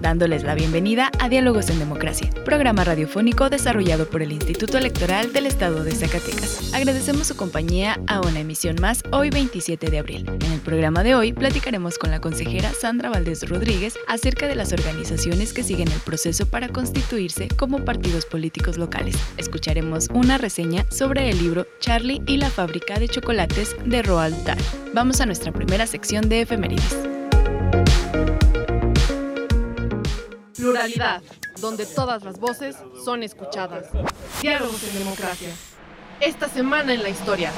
dándoles la bienvenida a Diálogos en Democracia, programa radiofónico desarrollado por el Instituto Electoral del Estado de Zacatecas. Agradecemos su compañía a una emisión más hoy 27 de abril. En el programa de hoy platicaremos con la consejera Sandra Valdés Rodríguez acerca de las organizaciones que siguen el proceso para constituirse como partidos políticos locales. Escucharemos una reseña sobre el libro Charlie y la fábrica de chocolates de Roald Dahl. Vamos a nuestra primera sección de efemérides. Pluralidad, donde todas las voces son escuchadas. Diálogos en democracia. Esta semana en la historia.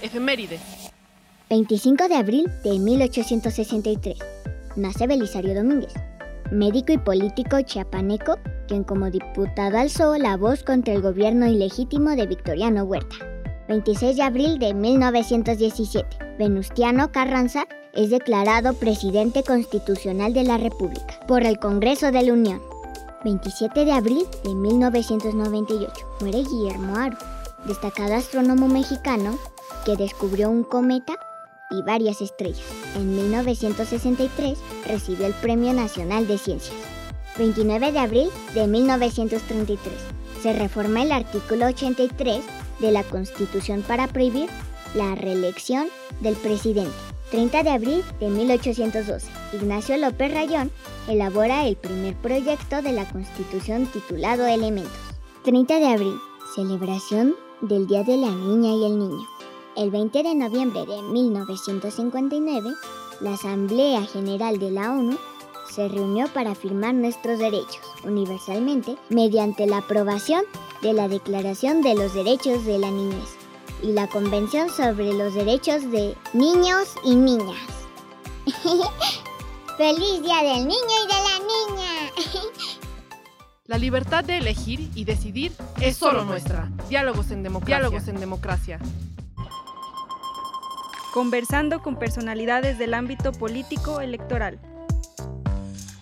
Efeméride. 25 de abril de 1863. Nace Belisario Domínguez, médico y político chiapaneco, quien como diputado alzó la voz contra el gobierno ilegítimo de Victoriano Huerta. 26 de abril de 1917. Venustiano Carranza es declarado presidente constitucional de la República por el Congreso de la Unión. 27 de abril de 1998 muere Guillermo Aro, destacado astrónomo mexicano que descubrió un cometa y varias estrellas. En 1963 recibió el Premio Nacional de Ciencias. 29 de abril de 1933 se reforma el artículo 83 de la Constitución para prohibir la reelección del presidente. 30 de abril de 1812, Ignacio López Rayón elabora el primer proyecto de la Constitución titulado Elementos. 30 de abril, celebración del Día de la Niña y el Niño. El 20 de noviembre de 1959, la Asamblea General de la ONU se reunió para afirmar nuestros derechos universalmente mediante la aprobación de la Declaración de los Derechos de la Niñez y la Convención sobre los Derechos de Niños y Niñas. ¡Feliz Día del Niño y de la Niña! La libertad de elegir y decidir es solo nuestra. Diálogos en democracia. Diálogos en democracia. Conversando con personalidades del ámbito político electoral.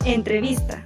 Entrevista.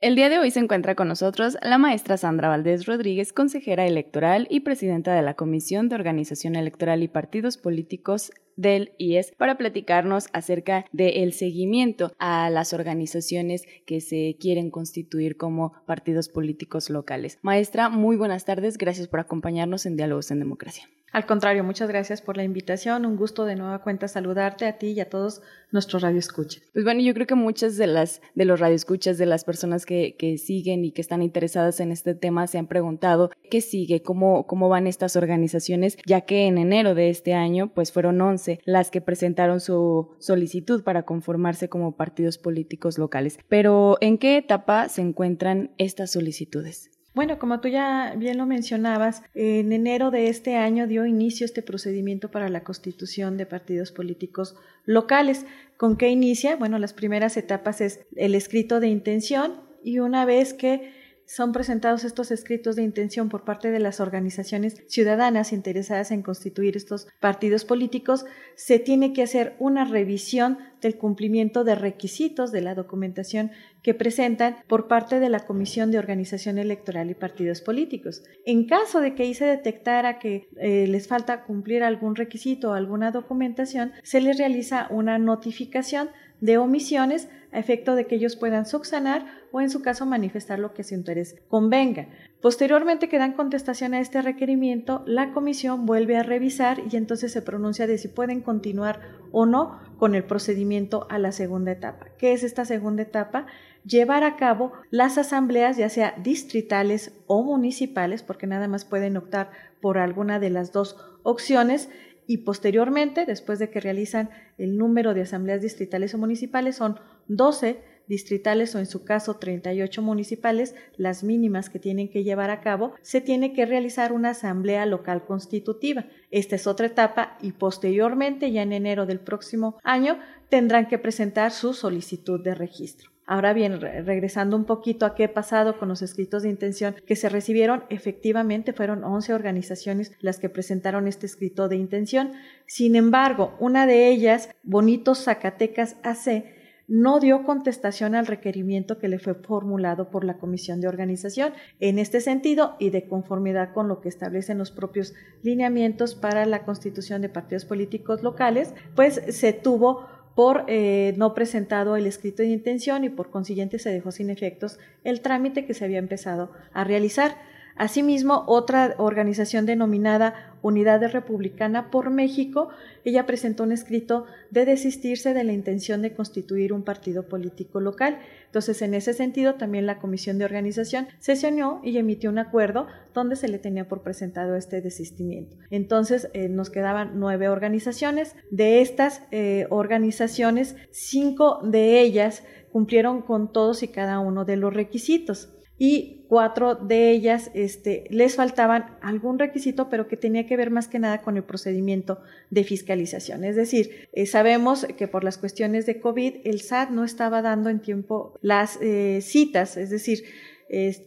El día de hoy se encuentra con nosotros la maestra Sandra Valdés Rodríguez, consejera electoral y presidenta de la Comisión de Organización Electoral y Partidos Políticos del IES para platicarnos acerca del seguimiento a las organizaciones que se quieren constituir como partidos políticos locales. Maestra, muy buenas tardes, gracias por acompañarnos en Diálogos en Democracia. Al contrario, muchas gracias por la invitación. Un gusto de nueva cuenta saludarte a ti y a todos nuestros radioescuchas. Pues bueno, yo creo que muchas de las de los radioescuchas, de las personas que, que, siguen y que están interesadas en este tema, se han preguntado qué sigue, cómo, cómo van estas organizaciones, ya que en enero de este año, pues fueron 11 las que presentaron su solicitud para conformarse como partidos políticos locales. Pero, ¿en qué etapa se encuentran estas solicitudes? Bueno, como tú ya bien lo mencionabas, en enero de este año dio inicio este procedimiento para la constitución de partidos políticos locales. ¿Con qué inicia? Bueno, las primeras etapas es el escrito de intención y una vez que son presentados estos escritos de intención por parte de las organizaciones ciudadanas interesadas en constituir estos partidos políticos, se tiene que hacer una revisión del cumplimiento de requisitos de la documentación que presentan por parte de la Comisión de Organización Electoral y Partidos Políticos. En caso de que ahí se detectara que eh, les falta cumplir algún requisito o alguna documentación, se les realiza una notificación de omisiones a efecto de que ellos puedan subsanar o en su caso manifestar lo que su interés convenga. Posteriormente que dan contestación a este requerimiento, la comisión vuelve a revisar y entonces se pronuncia de si pueden continuar o no con el procedimiento a la segunda etapa. ¿Qué es esta segunda etapa? Llevar a cabo las asambleas, ya sea distritales o municipales, porque nada más pueden optar por alguna de las dos opciones, y posteriormente, después de que realizan el número de asambleas distritales o municipales, son 12 distritales o en su caso 38 municipales, las mínimas que tienen que llevar a cabo, se tiene que realizar una asamblea local constitutiva. Esta es otra etapa y posteriormente, ya en enero del próximo año, tendrán que presentar su solicitud de registro. Ahora bien, regresando un poquito a qué ha pasado con los escritos de intención que se recibieron, efectivamente fueron 11 organizaciones las que presentaron este escrito de intención. Sin embargo, una de ellas, Bonitos Zacatecas AC, no dio contestación al requerimiento que le fue formulado por la Comisión de Organización. En este sentido, y de conformidad con lo que establecen los propios lineamientos para la constitución de partidos políticos locales, pues se tuvo por eh, no presentado el escrito de intención y por consiguiente se dejó sin efectos el trámite que se había empezado a realizar. Asimismo, otra organización denominada Unidad Republicana por México, ella presentó un escrito de desistirse de la intención de constituir un partido político local. Entonces, en ese sentido, también la Comisión de Organización sesionó y emitió un acuerdo donde se le tenía por presentado este desistimiento. Entonces, eh, nos quedaban nueve organizaciones. De estas eh, organizaciones, cinco de ellas cumplieron con todos y cada uno de los requisitos y cuatro de ellas este, les faltaban algún requisito, pero que tenía que ver más que nada con el procedimiento de fiscalización. Es decir, eh, sabemos que por las cuestiones de COVID el SAT no estaba dando en tiempo las eh, citas, es decir,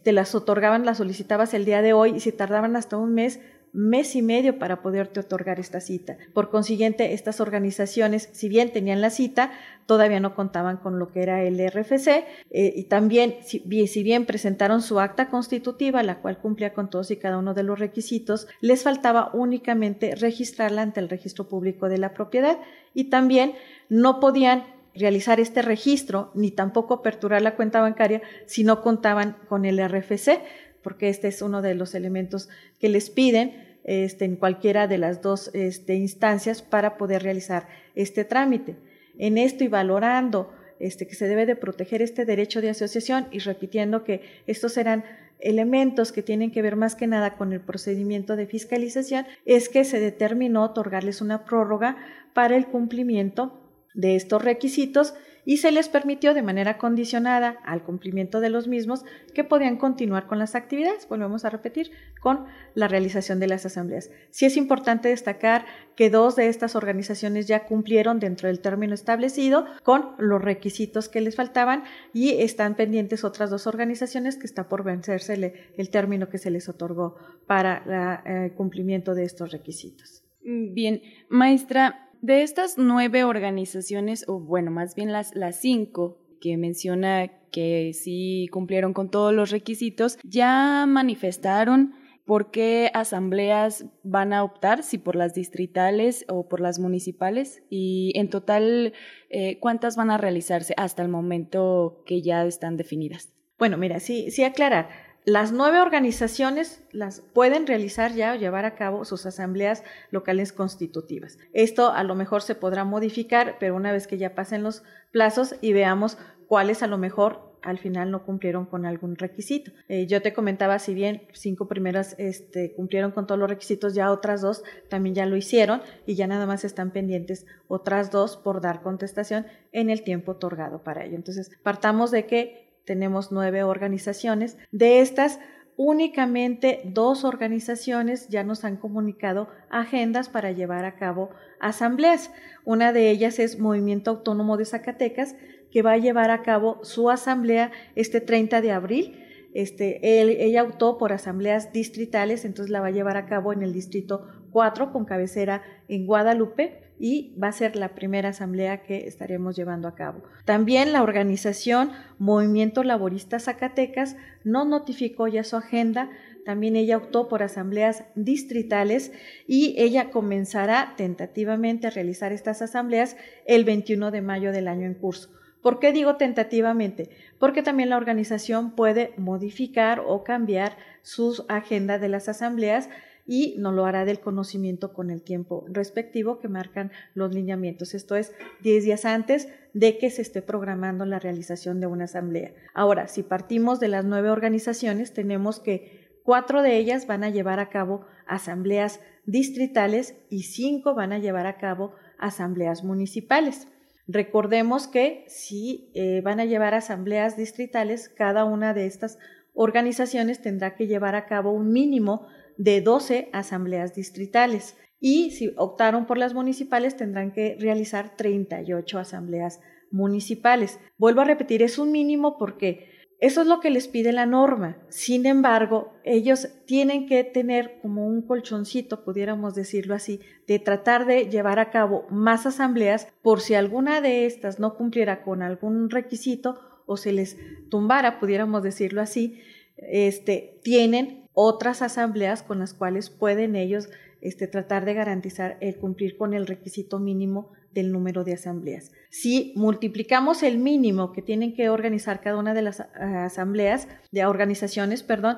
te las otorgaban, las solicitabas el día de hoy y si tardaban hasta un mes, mes y medio para poderte otorgar esta cita. Por consiguiente, estas organizaciones, si bien tenían la cita, todavía no contaban con lo que era el RFC eh, y también, si, si bien presentaron su acta constitutiva, la cual cumplía con todos y cada uno de los requisitos, les faltaba únicamente registrarla ante el registro público de la propiedad y también no podían realizar este registro ni tampoco aperturar la cuenta bancaria si no contaban con el RFC porque este es uno de los elementos que les piden este, en cualquiera de las dos este, instancias para poder realizar este trámite. En esto y valorando este, que se debe de proteger este derecho de asociación y repitiendo que estos serán elementos que tienen que ver más que nada con el procedimiento de fiscalización, es que se determinó otorgarles una prórroga para el cumplimiento de estos requisitos y se les permitió de manera condicionada al cumplimiento de los mismos que podían continuar con las actividades, volvemos a repetir, con la realización de las asambleas. Sí es importante destacar que dos de estas organizaciones ya cumplieron dentro del término establecido con los requisitos que les faltaban y están pendientes otras dos organizaciones que está por vencerse el término que se les otorgó para el eh, cumplimiento de estos requisitos. Bien, maestra, de estas nueve organizaciones, o bueno, más bien las, cinco que menciona que sí cumplieron con todos los requisitos, ya manifestaron por qué asambleas van a optar, si por las distritales o por las municipales, y en total, eh, ¿cuántas van a realizarse hasta el momento que ya están definidas? Bueno, mira, sí, sí aclarar las nueve organizaciones las pueden realizar ya o llevar a cabo sus asambleas locales constitutivas. Esto a lo mejor se podrá modificar, pero una vez que ya pasen los plazos y veamos cuáles a lo mejor al final no cumplieron con algún requisito. Eh, yo te comentaba, si bien cinco primeras este, cumplieron con todos los requisitos, ya otras dos también ya lo hicieron y ya nada más están pendientes otras dos por dar contestación en el tiempo otorgado para ello. Entonces, partamos de que tenemos nueve organizaciones. De estas, únicamente dos organizaciones ya nos han comunicado agendas para llevar a cabo asambleas. Una de ellas es Movimiento Autónomo de Zacatecas, que va a llevar a cabo su asamblea este 30 de abril. Este, ella optó por asambleas distritales, entonces la va a llevar a cabo en el distrito 4 con cabecera en Guadalupe y va a ser la primera asamblea que estaremos llevando a cabo. También la organización Movimiento Laborista Zacatecas no notificó ya su agenda, también ella optó por asambleas distritales y ella comenzará tentativamente a realizar estas asambleas el 21 de mayo del año en curso. ¿Por qué digo tentativamente? Porque también la organización puede modificar o cambiar su agenda de las asambleas y no lo hará del conocimiento con el tiempo respectivo que marcan los lineamientos. Esto es 10 días antes de que se esté programando la realización de una asamblea. Ahora, si partimos de las nueve organizaciones, tenemos que Cuatro de ellas van a llevar a cabo asambleas distritales y cinco van a llevar a cabo asambleas municipales. Recordemos que si eh, van a llevar asambleas distritales, cada una de estas organizaciones tendrá que llevar a cabo un mínimo de 12 asambleas distritales y si optaron por las municipales tendrán que realizar 38 asambleas municipales. Vuelvo a repetir, es un mínimo porque eso es lo que les pide la norma. Sin embargo, ellos tienen que tener como un colchoncito, pudiéramos decirlo así, de tratar de llevar a cabo más asambleas por si alguna de estas no cumpliera con algún requisito o se les tumbara, pudiéramos decirlo así, este, tienen otras asambleas con las cuales pueden ellos este, tratar de garantizar el cumplir con el requisito mínimo del número de asambleas. Si multiplicamos el mínimo que tienen que organizar cada una de las ah, asambleas, de organizaciones, perdón,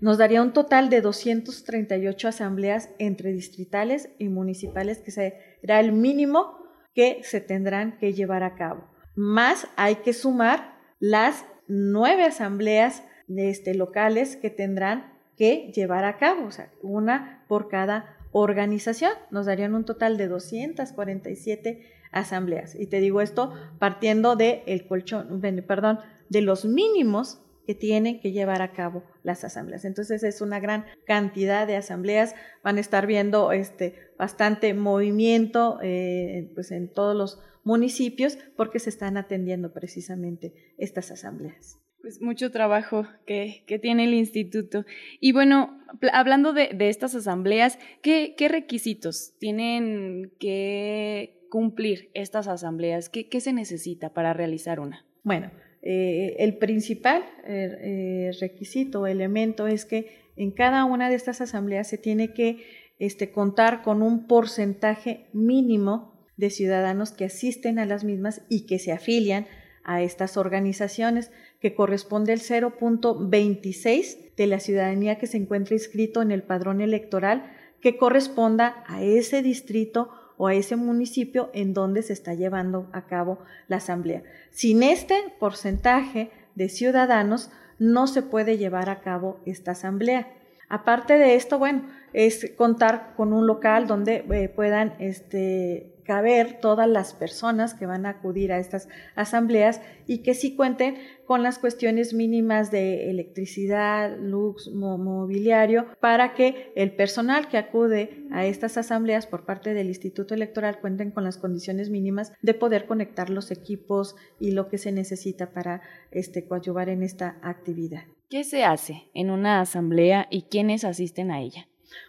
nos daría un total de 238 asambleas entre distritales y municipales, que será el mínimo que se tendrán que llevar a cabo. Más hay que sumar las nueve asambleas este, locales que tendrán que llevar a cabo, o sea, una por cada organización. Nos darían un total de 247 asambleas. Y te digo esto partiendo de el colchón, perdón, de los mínimos que tienen que llevar a cabo las asambleas. Entonces es una gran cantidad de asambleas. Van a estar viendo este bastante movimiento eh, pues en todos los municipios porque se están atendiendo precisamente estas asambleas pues mucho trabajo que, tiene el instituto. Y bueno, hablando de, estas asambleas, ¿qué, requisitos tienen que cumplir estas asambleas? ¿Qué, se necesita para realizar una? Bueno, eh, el principal eh, eh, requisito o elemento es que en cada una de estas asambleas se tiene que este, contar con un porcentaje mínimo de ciudadanos que asisten a las mismas y que se afilian a estas organizaciones que corresponde al 0.26 de la ciudadanía que se encuentra inscrito en el padrón electoral que corresponda a ese distrito o a ese municipio en donde se está llevando a cabo la asamblea. Sin este porcentaje de ciudadanos no se puede llevar a cabo esta asamblea. Aparte de esto, bueno, es contar con un local donde eh, puedan este, caber todas las personas que van a acudir a estas asambleas y que sí cuenten con las cuestiones mínimas de electricidad, luz, mobiliario, para que el personal que acude a estas asambleas por parte del Instituto Electoral cuenten con las condiciones mínimas de poder conectar los equipos y lo que se necesita para este, coadyuvar en esta actividad. ¿Qué se hace en una asamblea y quiénes asisten a ella?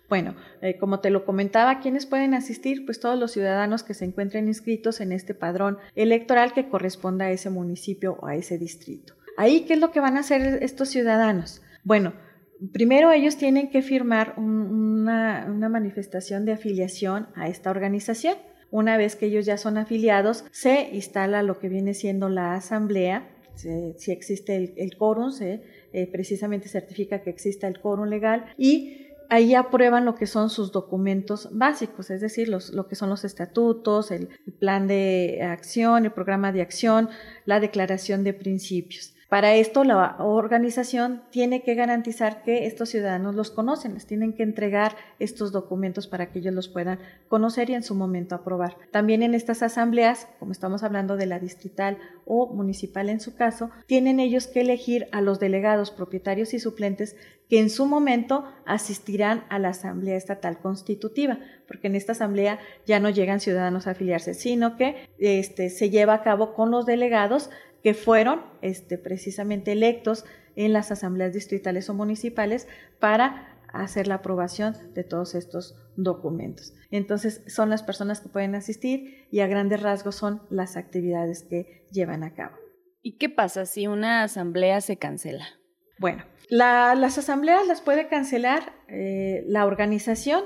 Bueno, eh, como te lo comentaba, ¿quiénes pueden asistir? Pues todos los ciudadanos que se encuentren inscritos en este padrón electoral que corresponda a ese municipio o a ese distrito. Ahí, ¿qué es lo que van a hacer estos ciudadanos? Bueno, primero ellos tienen que firmar una, manifestación de afiliación a esta organización. Una vez que ellos ya son afiliados, se instala lo que viene siendo la asamblea, si existe el, quórum, se eh, precisamente certifica que exista el quórum legal y ahí aprueban lo que son sus documentos básicos, es decir, lo que son los estatutos, el plan de acción, el programa de acción, la declaración de principios. Para esto, la organización tiene que garantizar que estos ciudadanos los conocen, les tienen que entregar estos documentos para que ellos los puedan conocer y en su momento aprobar. También en estas asambleas, como estamos hablando de la distrital o municipal en su caso, tienen ellos que elegir a los delegados propietarios y suplentes que en su momento asistirán a la Asamblea Estatal Constitutiva, porque en esta asamblea ya no llegan ciudadanos a afiliarse, sino que este, se lleva a cabo con los delegados que fueron este, precisamente electos en las asambleas distritales o municipales para hacer la aprobación de todos estos documentos. Entonces, son las personas que pueden asistir y a grandes rasgos son las actividades que llevan a cabo. ¿Y qué pasa si una asamblea se cancela? Bueno, las asambleas las puede cancelar eh, la organización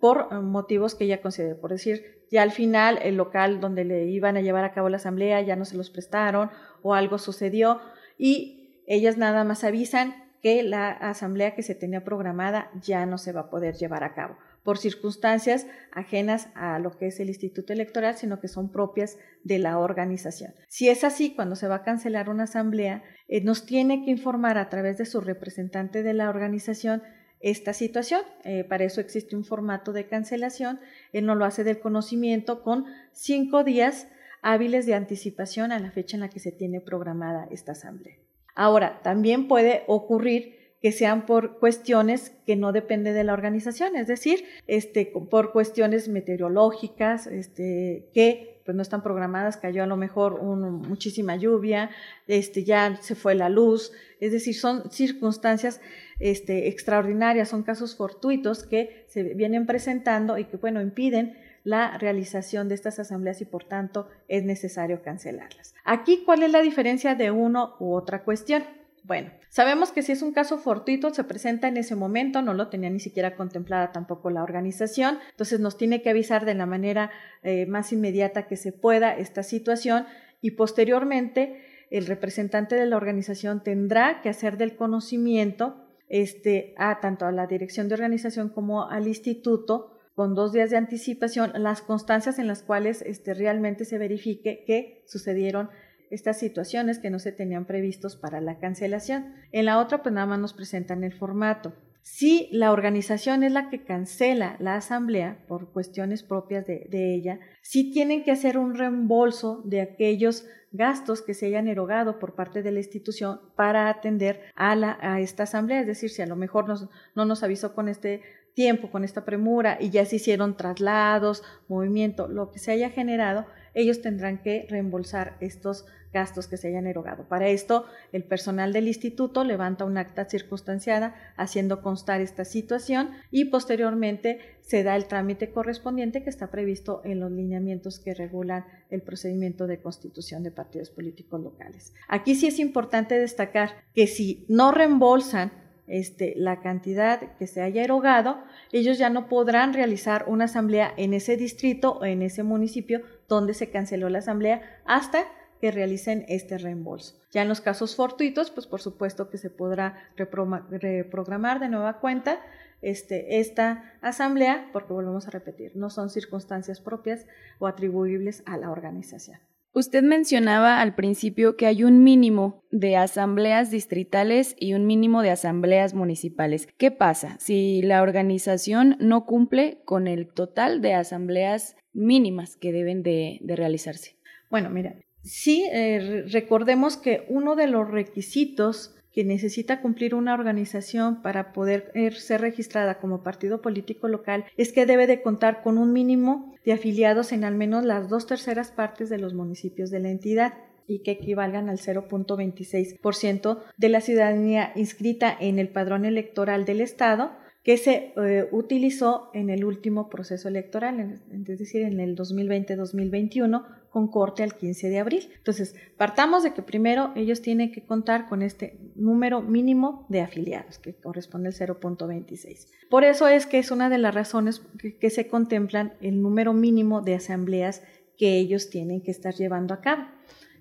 por motivos que ella considere. Por decir, ya al final el local donde le iban a llevar a cabo la asamblea ya no se los prestaron o algo sucedió y ellas nada más avisan que la asamblea que se tenía programada ya no se va a poder llevar a cabo por circunstancias ajenas a lo que es el Instituto Electoral, sino que son propias de la organización. Si es así, cuando se va a cancelar una asamblea, eh, nos tiene que informar a través de su representante de la organización esta situación. Eh, para eso existe un formato de cancelación. Él no lo hace del conocimiento con cinco días hábiles de anticipación a la fecha en la que se tiene programada esta asamblea. Ahora, también puede ocurrir que sean por cuestiones que no dependen de la organización, es decir, este, por cuestiones meteorológicas, este, que pues no están programadas, cayó a lo mejor muchísima lluvia, este, ya se fue la luz, es decir, son circunstancias este, extraordinarias, son casos fortuitos que se vienen presentando y que, bueno, impiden la realización de estas asambleas y por tanto es necesario cancelarlas. Aquí, ¿cuál es la diferencia de uno u otra cuestión? Bueno, sabemos que si es un caso fortuito, se presenta en ese momento, no lo tenía ni siquiera contemplada tampoco la organización, entonces nos tiene que avisar de la manera eh, más inmediata que se pueda esta situación y posteriormente el representante de la organización tendrá que hacer del conocimiento este, a tanto a la dirección de organización como al instituto con dos días de anticipación las constancias en las cuales este, realmente se verifique que sucedieron estas situaciones que no se tenían previstos para la cancelación. En la otra, pues nada más nos presentan el formato. Si la organización es la que cancela la asamblea por cuestiones propias de, ella, sí tienen que hacer un reembolso de aquellos gastos que se hayan erogado por parte de la institución para atender a, la, a esta asamblea. Es decir, si a lo mejor no nos avisó con este tiempo, con esta premura y ya se hicieron traslados, movimiento, lo que se haya generado, ellos tendrán que reembolsar estos gastos que se hayan erogado. Para esto, el personal del instituto levanta un acta circunstanciada haciendo constar esta situación y posteriormente se da el trámite correspondiente que está previsto en los lineamientos que regulan el procedimiento de constitución de partidos políticos locales. Aquí sí es importante destacar que si no reembolsan este, la cantidad que se haya erogado, ellos ya no podrán realizar una asamblea en ese distrito o en ese municipio donde se canceló la asamblea hasta que realicen este reembolso. Ya en los casos fortuitos, pues por supuesto que se podrá reprogramar de nueva cuenta este, esta asamblea, porque volvemos a repetir, no son circunstancias propias o atribuibles a la organización. Usted mencionaba al principio que hay un mínimo de asambleas distritales y un mínimo de asambleas municipales. ¿Qué pasa si la organización no cumple con el total de asambleas mínimas que deben de, realizarse? Bueno, mira, Sí, eh, recordemos que uno de los requisitos que necesita cumplir una organización para poder er, ser registrada como partido político local es que debe de contar con un mínimo de afiliados en al menos las dos terceras partes de los municipios de la entidad y que equivalgan al 0.26% de la ciudadanía inscrita en el padrón electoral del Estado que se eh, utilizó en el último proceso electoral, es decir, en el 2020-2021, con corte al 15 de abril. Entonces, partamos de que primero ellos tienen que contar con este número mínimo de afiliados, que corresponde al 0.26. Por eso es que es una de las razones que, se contemplan el número mínimo de asambleas que ellos tienen que estar llevando a cabo.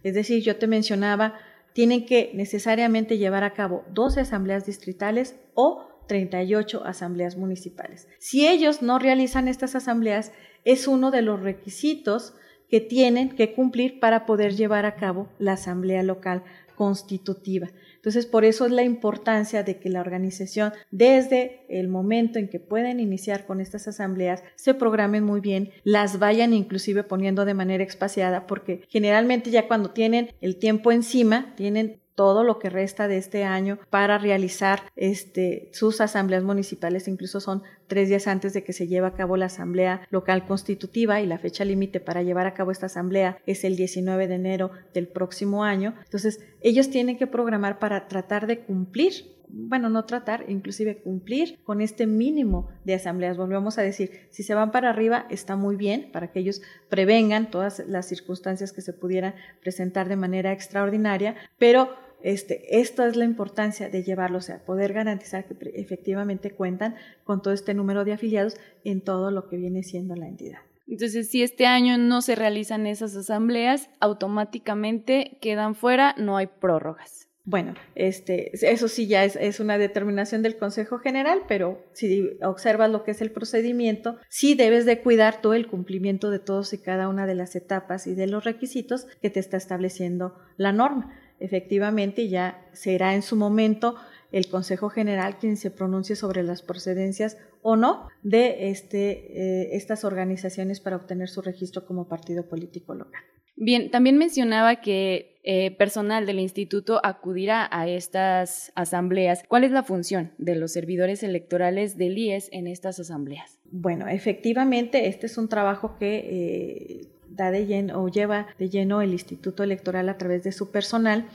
Es decir, yo te mencionaba, tienen que necesariamente llevar a cabo 12 asambleas distritales o 38 asambleas municipales. Si ellos no realizan estas asambleas, es uno de los requisitos que tienen que cumplir para poder llevar a cabo la asamblea local constitutiva. Entonces, por eso es la importancia de que la organización, desde el momento en que pueden iniciar con estas asambleas, se programen muy bien, las vayan inclusive poniendo de manera espaciada, porque generalmente ya cuando tienen el tiempo encima, tienen todo lo que resta de este año para realizar este, sus asambleas municipales, incluso son tres días antes de que se lleve a cabo la asamblea local constitutiva y la fecha límite para llevar a cabo esta asamblea es el 19 de enero del próximo año. Entonces, ellos tienen que programar para tratar de cumplir bueno, no tratar, inclusive cumplir con este mínimo de asambleas. Volvemos a decir, si se van para arriba está muy bien para que ellos prevengan todas las circunstancias que se pudieran presentar de manera extraordinaria, pero este, esto es la importancia de llevarlo, o sea, poder garantizar que efectivamente cuentan con todo este número de afiliados en todo lo que viene siendo la entidad. Entonces, si este año no se realizan esas asambleas, automáticamente quedan fuera, no hay prórrogas. Bueno, este, eso sí ya es, es, una determinación del Consejo General, pero si observas lo que es el procedimiento, sí debes de cuidar todo el cumplimiento de todos y cada una de las etapas y de los requisitos que te está estableciendo la norma efectivamente ya será en su momento el Consejo General quien se pronuncie sobre las procedencias o no de este, eh, estas organizaciones para obtener su registro como partido político local. Bien, también mencionaba que eh, personal del instituto acudirá a estas asambleas. ¿Cuál es la función de los servidores electorales del IES en estas asambleas? Bueno, efectivamente, este es un trabajo que eh, de lleno o lleva de lleno el Instituto Electoral a través de su personal.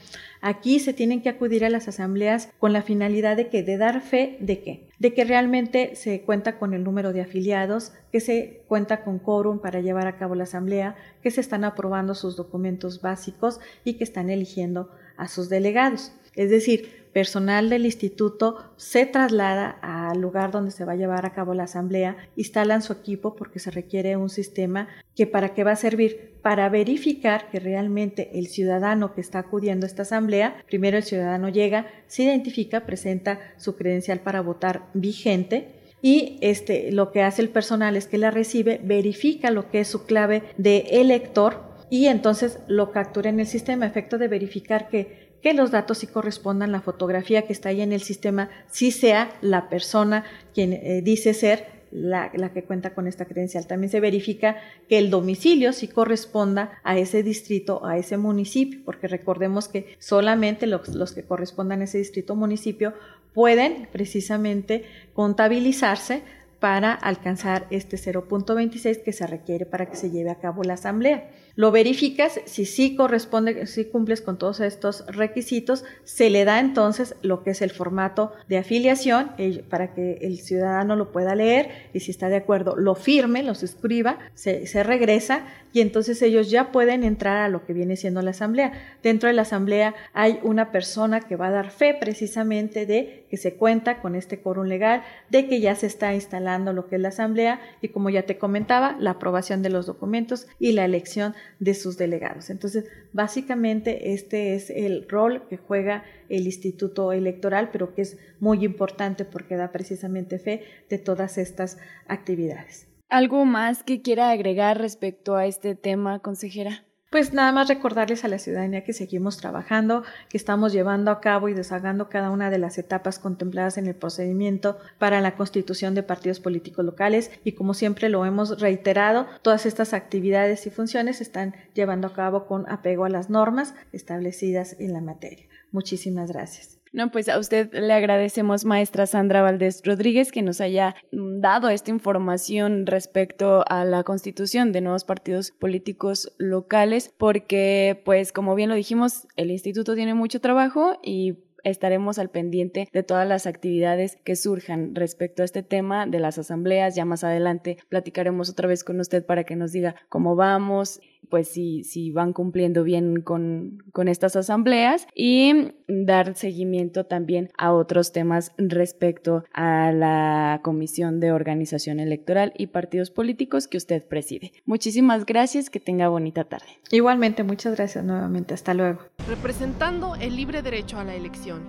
Aquí se tienen que acudir a las asambleas con la finalidad de que de dar fe de qué? De que realmente se cuenta con el número de afiliados, que se cuenta con quórum para llevar a cabo la asamblea, que se están aprobando sus documentos básicos y que están eligiendo a sus delegados. Es decir, personal del instituto se traslada al lugar donde se va a llevar a cabo la asamblea, instalan su equipo porque se requiere un sistema que para qué va a servir. Para verificar que realmente el ciudadano que está acudiendo a esta asamblea, primero el ciudadano llega, se identifica, presenta su credencial para votar vigente y este lo que hace el personal es que la recibe, verifica lo que es su clave de elector y entonces lo captura en el sistema, efecto de verificar que que los datos sí correspondan, la fotografía que está ahí en el sistema sí sea la persona quien eh, dice ser la, que cuenta con esta credencial. También se verifica que el domicilio sí corresponda a ese distrito, a ese municipio, porque recordemos que solamente los, los que correspondan a ese distrito o municipio pueden precisamente contabilizarse para alcanzar este 0.26 que se requiere para que se lleve a cabo la asamblea. Lo verificas, si sí corresponde, si cumples con todos estos requisitos, se le da entonces lo que es el formato de afiliación eh, para que el ciudadano lo pueda leer y si está de acuerdo lo firme, lo escriba, se, se regresa y entonces ellos ya pueden entrar a lo que viene siendo la asamblea. Dentro de la asamblea hay una persona que va a dar fe precisamente de que se cuenta con este quórum legal, de que ya se está instalando lo que es la asamblea y como ya te comentaba, la aprobación de los documentos y la elección de sus delegados. Entonces, básicamente este es el rol que juega el Instituto Electoral, pero que es muy importante porque da precisamente fe de todas estas actividades. ¿Algo más que quiera agregar respecto a este tema, consejera? Pues nada más recordarles a la ciudadanía que seguimos trabajando, que estamos llevando a cabo y deshagando cada una de las etapas contempladas en el procedimiento para la constitución de partidos políticos locales y como siempre lo hemos reiterado, todas estas actividades y funciones se están llevando a cabo con apego a las normas establecidas en la materia. Muchísimas gracias. No, pues a usted le agradecemos, maestra Sandra Valdés Rodríguez, que nos haya dado esta información respecto a la constitución de nuevos partidos políticos locales, porque, pues, como bien lo dijimos, el instituto tiene mucho trabajo y estaremos al pendiente de todas las actividades que surjan respecto a este tema de las asambleas. Ya más adelante platicaremos otra vez con usted para que nos diga cómo vamos pues si, si van cumpliendo bien con, con estas asambleas y dar seguimiento también a otros temas respecto a la Comisión de Organización Electoral y Partidos Políticos que usted preside. Muchísimas gracias, que tenga bonita tarde. Igualmente, muchas gracias nuevamente, hasta luego. Representando el libre derecho a la elección.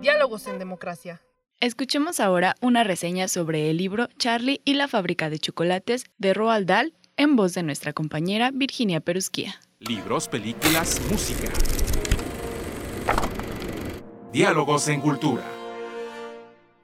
Diálogos en democracia. Escuchemos ahora una reseña sobre el libro Charlie y la fábrica de chocolates de Roald Dahl en voz de nuestra compañera Virginia Perusquía. Libros, películas, música. Diálogos en cultura.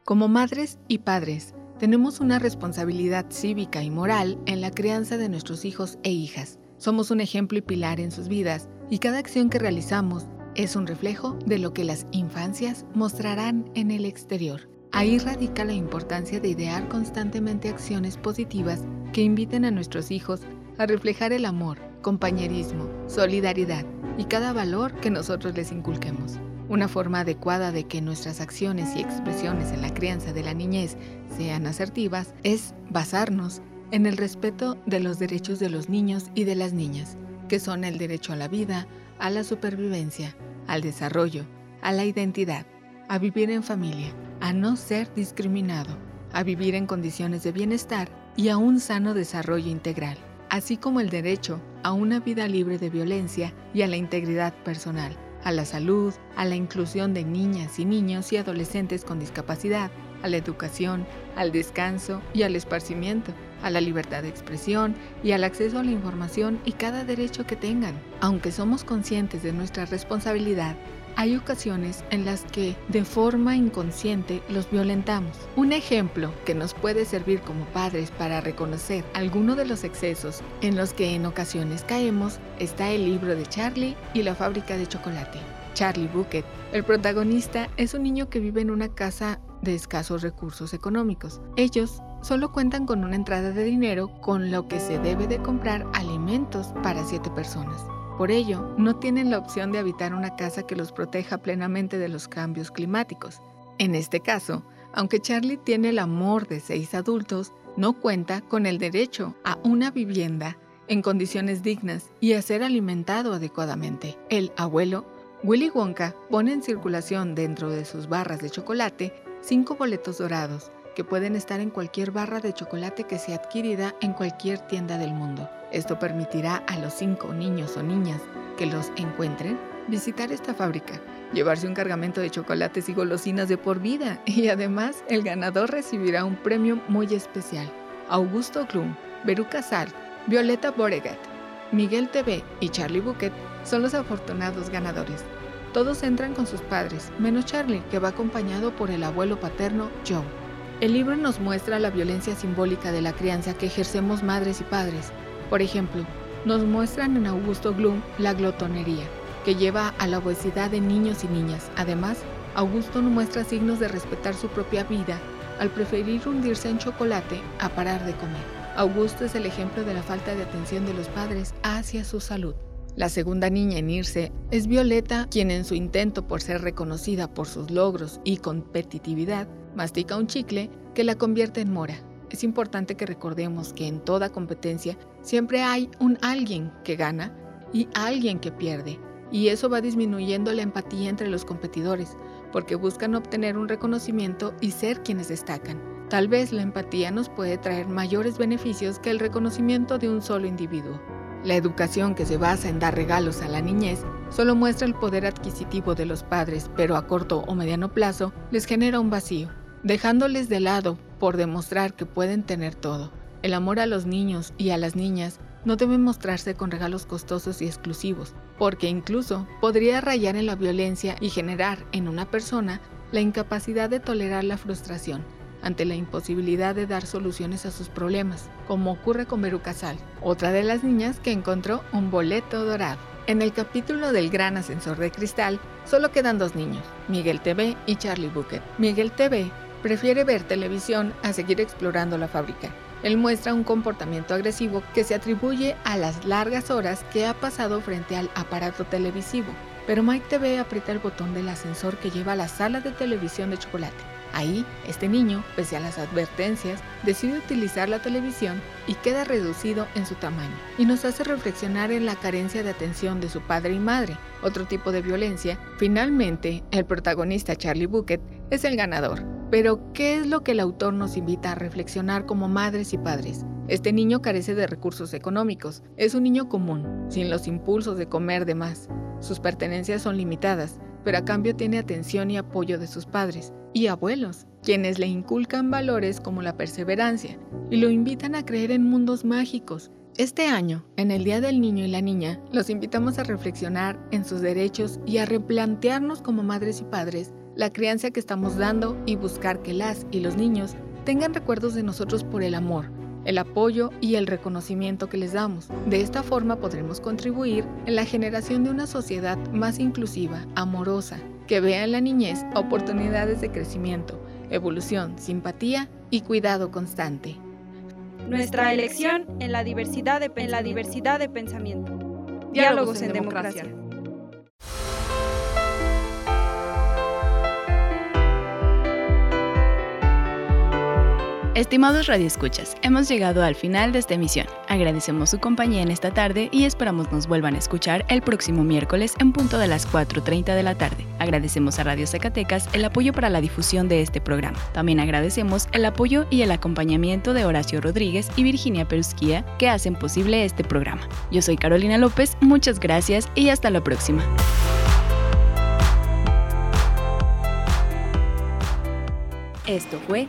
Como madres y padres, tenemos una responsabilidad cívica y moral en la crianza de nuestros hijos e hijas. Somos un ejemplo y pilar en sus vidas y cada acción que realizamos es un reflejo de lo que las infancias mostrarán en el exterior. Ahí radica la importancia de idear constantemente acciones positivas que inviten a nuestros hijos a reflejar el amor, compañerismo, solidaridad y cada valor que nosotros les inculquemos. Una forma adecuada de que nuestras acciones y expresiones en la crianza de la niñez sean asertivas es basarnos en el respeto de los derechos de los niños y de las niñas, que son el derecho a la vida, a la supervivencia, al desarrollo, a la identidad, a vivir en familia, a no ser discriminado, a vivir en condiciones de bienestar y a un sano desarrollo integral, así como el derecho a una vida libre de violencia y a la integridad personal, a la salud, a la inclusión de niñas y niños y adolescentes con discapacidad, a la educación, al descanso y al esparcimiento, a la libertad de expresión y al acceso a la información y cada derecho que tengan. Aunque somos conscientes de nuestra responsabilidad, hay ocasiones en las que de forma inconsciente los violentamos. Un ejemplo que nos puede servir como padres para reconocer alguno de los excesos en los que en ocasiones caemos está el libro de Charlie y la fábrica de chocolate. Charlie Bucket. El protagonista es un niño que vive en una casa de escasos recursos económicos. Ellos solo cuentan con una entrada de dinero con lo que se debe de comprar alimentos para siete personas. Por ello, no tienen la opción de habitar una casa que los proteja plenamente de los cambios climáticos. En este caso, aunque Charlie tiene el amor de seis adultos, no cuenta con el derecho a una vivienda en condiciones dignas y a ser alimentado adecuadamente. El abuelo, Willy Wonka, pone en circulación dentro de sus barras de chocolate cinco boletos dorados que pueden estar en cualquier barra de chocolate que sea adquirida en cualquier tienda del mundo. Esto permitirá a los cinco niños o niñas que los encuentren visitar esta fábrica, llevarse un cargamento de chocolates y golosinas de por vida y además el ganador recibirá un premio muy especial. Augusto Klum, Beru Casal, Violeta Boregat, Miguel TV y Charlie Bucket son los afortunados ganadores. Todos entran con sus padres, menos Charlie, que va acompañado por el abuelo paterno Joe. El libro nos muestra la violencia simbólica de la crianza que ejercemos madres y padres. Por ejemplo, nos muestran en Augusto Gloom la glotonería, que lleva a la obesidad de niños y niñas. Además, Augusto no muestra signos de respetar su propia vida al preferir hundirse en chocolate a parar de comer. Augusto es el ejemplo de la falta de atención de los padres hacia su salud. La segunda niña en irse es Violeta, quien en su intento por ser reconocida por sus logros y competitividad, mastica un chicle que la convierte en mora. Es importante que recordemos que en toda competencia siempre hay un alguien que gana y alguien que pierde, y eso va disminuyendo la empatía entre los competidores, porque buscan obtener un reconocimiento y ser quienes destacan. Tal vez la empatía nos puede traer mayores beneficios que el reconocimiento de un solo individuo. La educación que se basa en dar regalos a la niñez solo muestra el poder adquisitivo de los padres, pero a corto o mediano plazo les genera un vacío, dejándoles de lado por demostrar que pueden tener todo. El amor a los niños y a las niñas no debe mostrarse con regalos costosos y exclusivos, porque incluso podría rayar en la violencia y generar en una persona la incapacidad de tolerar la frustración, ante la imposibilidad de dar soluciones a sus problemas, como ocurre con Beru Casal, otra de las niñas que encontró un boleto dorado. En el capítulo del gran ascensor de cristal, solo quedan dos niños, Miguel TV y Charlie Bucket. Miguel TV prefiere ver televisión a seguir explorando la fábrica. Él muestra un comportamiento agresivo que se atribuye a las largas horas que ha pasado frente al aparato televisivo. Pero Mike TV aprieta el botón del ascensor que lleva a la sala de televisión de chocolate. Ahí, este niño, pese a las advertencias, decide utilizar la televisión y queda reducido en su tamaño. Y nos hace reflexionar en la carencia de atención de su padre y madre, otro tipo de violencia. Finalmente, el protagonista Charlie Bucket es el ganador. Pero, ¿qué es lo que el autor nos invita a reflexionar como madres y padres? Este niño carece de recursos económicos, es un niño común, sin los impulsos de comer de más. Sus pertenencias son limitadas, pero a cambio tiene atención y apoyo de sus padres y abuelos, quienes le inculcan valores como la perseverancia y lo invitan a creer en mundos mágicos. Este año, en el Día del Niño y la Niña, los invitamos a reflexionar en sus derechos y a replantearnos como madres y padres la crianza que estamos dando y buscar que las y los niños tengan recuerdos de nosotros por el amor, el apoyo y el reconocimiento que les damos. De esta forma podremos contribuir en la generación de una sociedad más inclusiva, amorosa, que vea en la niñez oportunidades de crecimiento, evolución, simpatía y cuidado constante. Nuestra elección en la diversidad de, en la diversidad de pensamiento. Diálogos, en, democracia. Estimados radioescuchas, hemos llegado al final de esta emisión. Agradecemos su compañía en esta tarde y esperamos nos vuelvan a escuchar el próximo miércoles en punto de las 4.30 de la tarde. Agradecemos a Radio Zacatecas el apoyo para la difusión de este programa. También agradecemos el apoyo y el acompañamiento de Horacio Rodríguez y Virginia Perusquía que hacen posible este programa. Yo soy Carolina López, muchas gracias y hasta la próxima. Esto fue